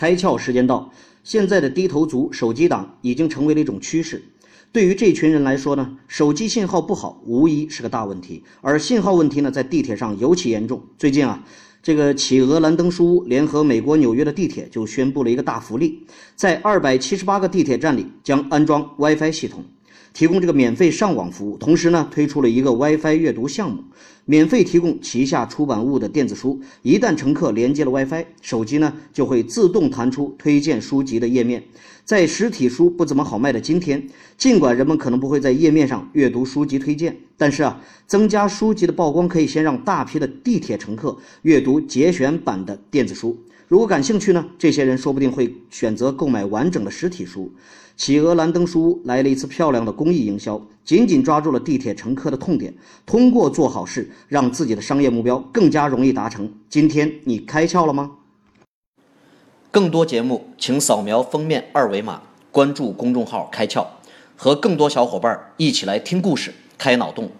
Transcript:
开窍时间到，现在的低头族、手机党已经成为了一种趋势。对于这群人来说呢，手机信号不好无疑是个大问题，而信号问题呢，在地铁上尤其严重。最近啊，这个企鹅蓝灯书屋联合美国纽约的地铁就宣布了一个大福利，在二百七十八个地铁站里将安装 WiFi 系统。提供这个免费上网服务，同时呢，推出了一个 WiFi 阅读项目，免费提供旗下出版物的电子书。一旦乘客连接了 WiFi，手机呢就会自动弹出推荐书籍的页面。在实体书不怎么好卖的今天，尽管人们可能不会在页面上阅读书籍推荐，但是啊，增加书籍的曝光可以先让大批的地铁乘客阅读节选版的电子书。如果感兴趣呢，这些人说不定会选择购买完整的实体书。企鹅蓝灯书屋来了一次漂亮的公益营销，紧紧抓住了地铁乘客的痛点，通过做好事，让自己的商业目标更加容易达成。今天你开窍了吗？更多节目，请扫描封面二维码，关注公众号“开窍”，和更多小伙伴一起来听故事、开脑洞。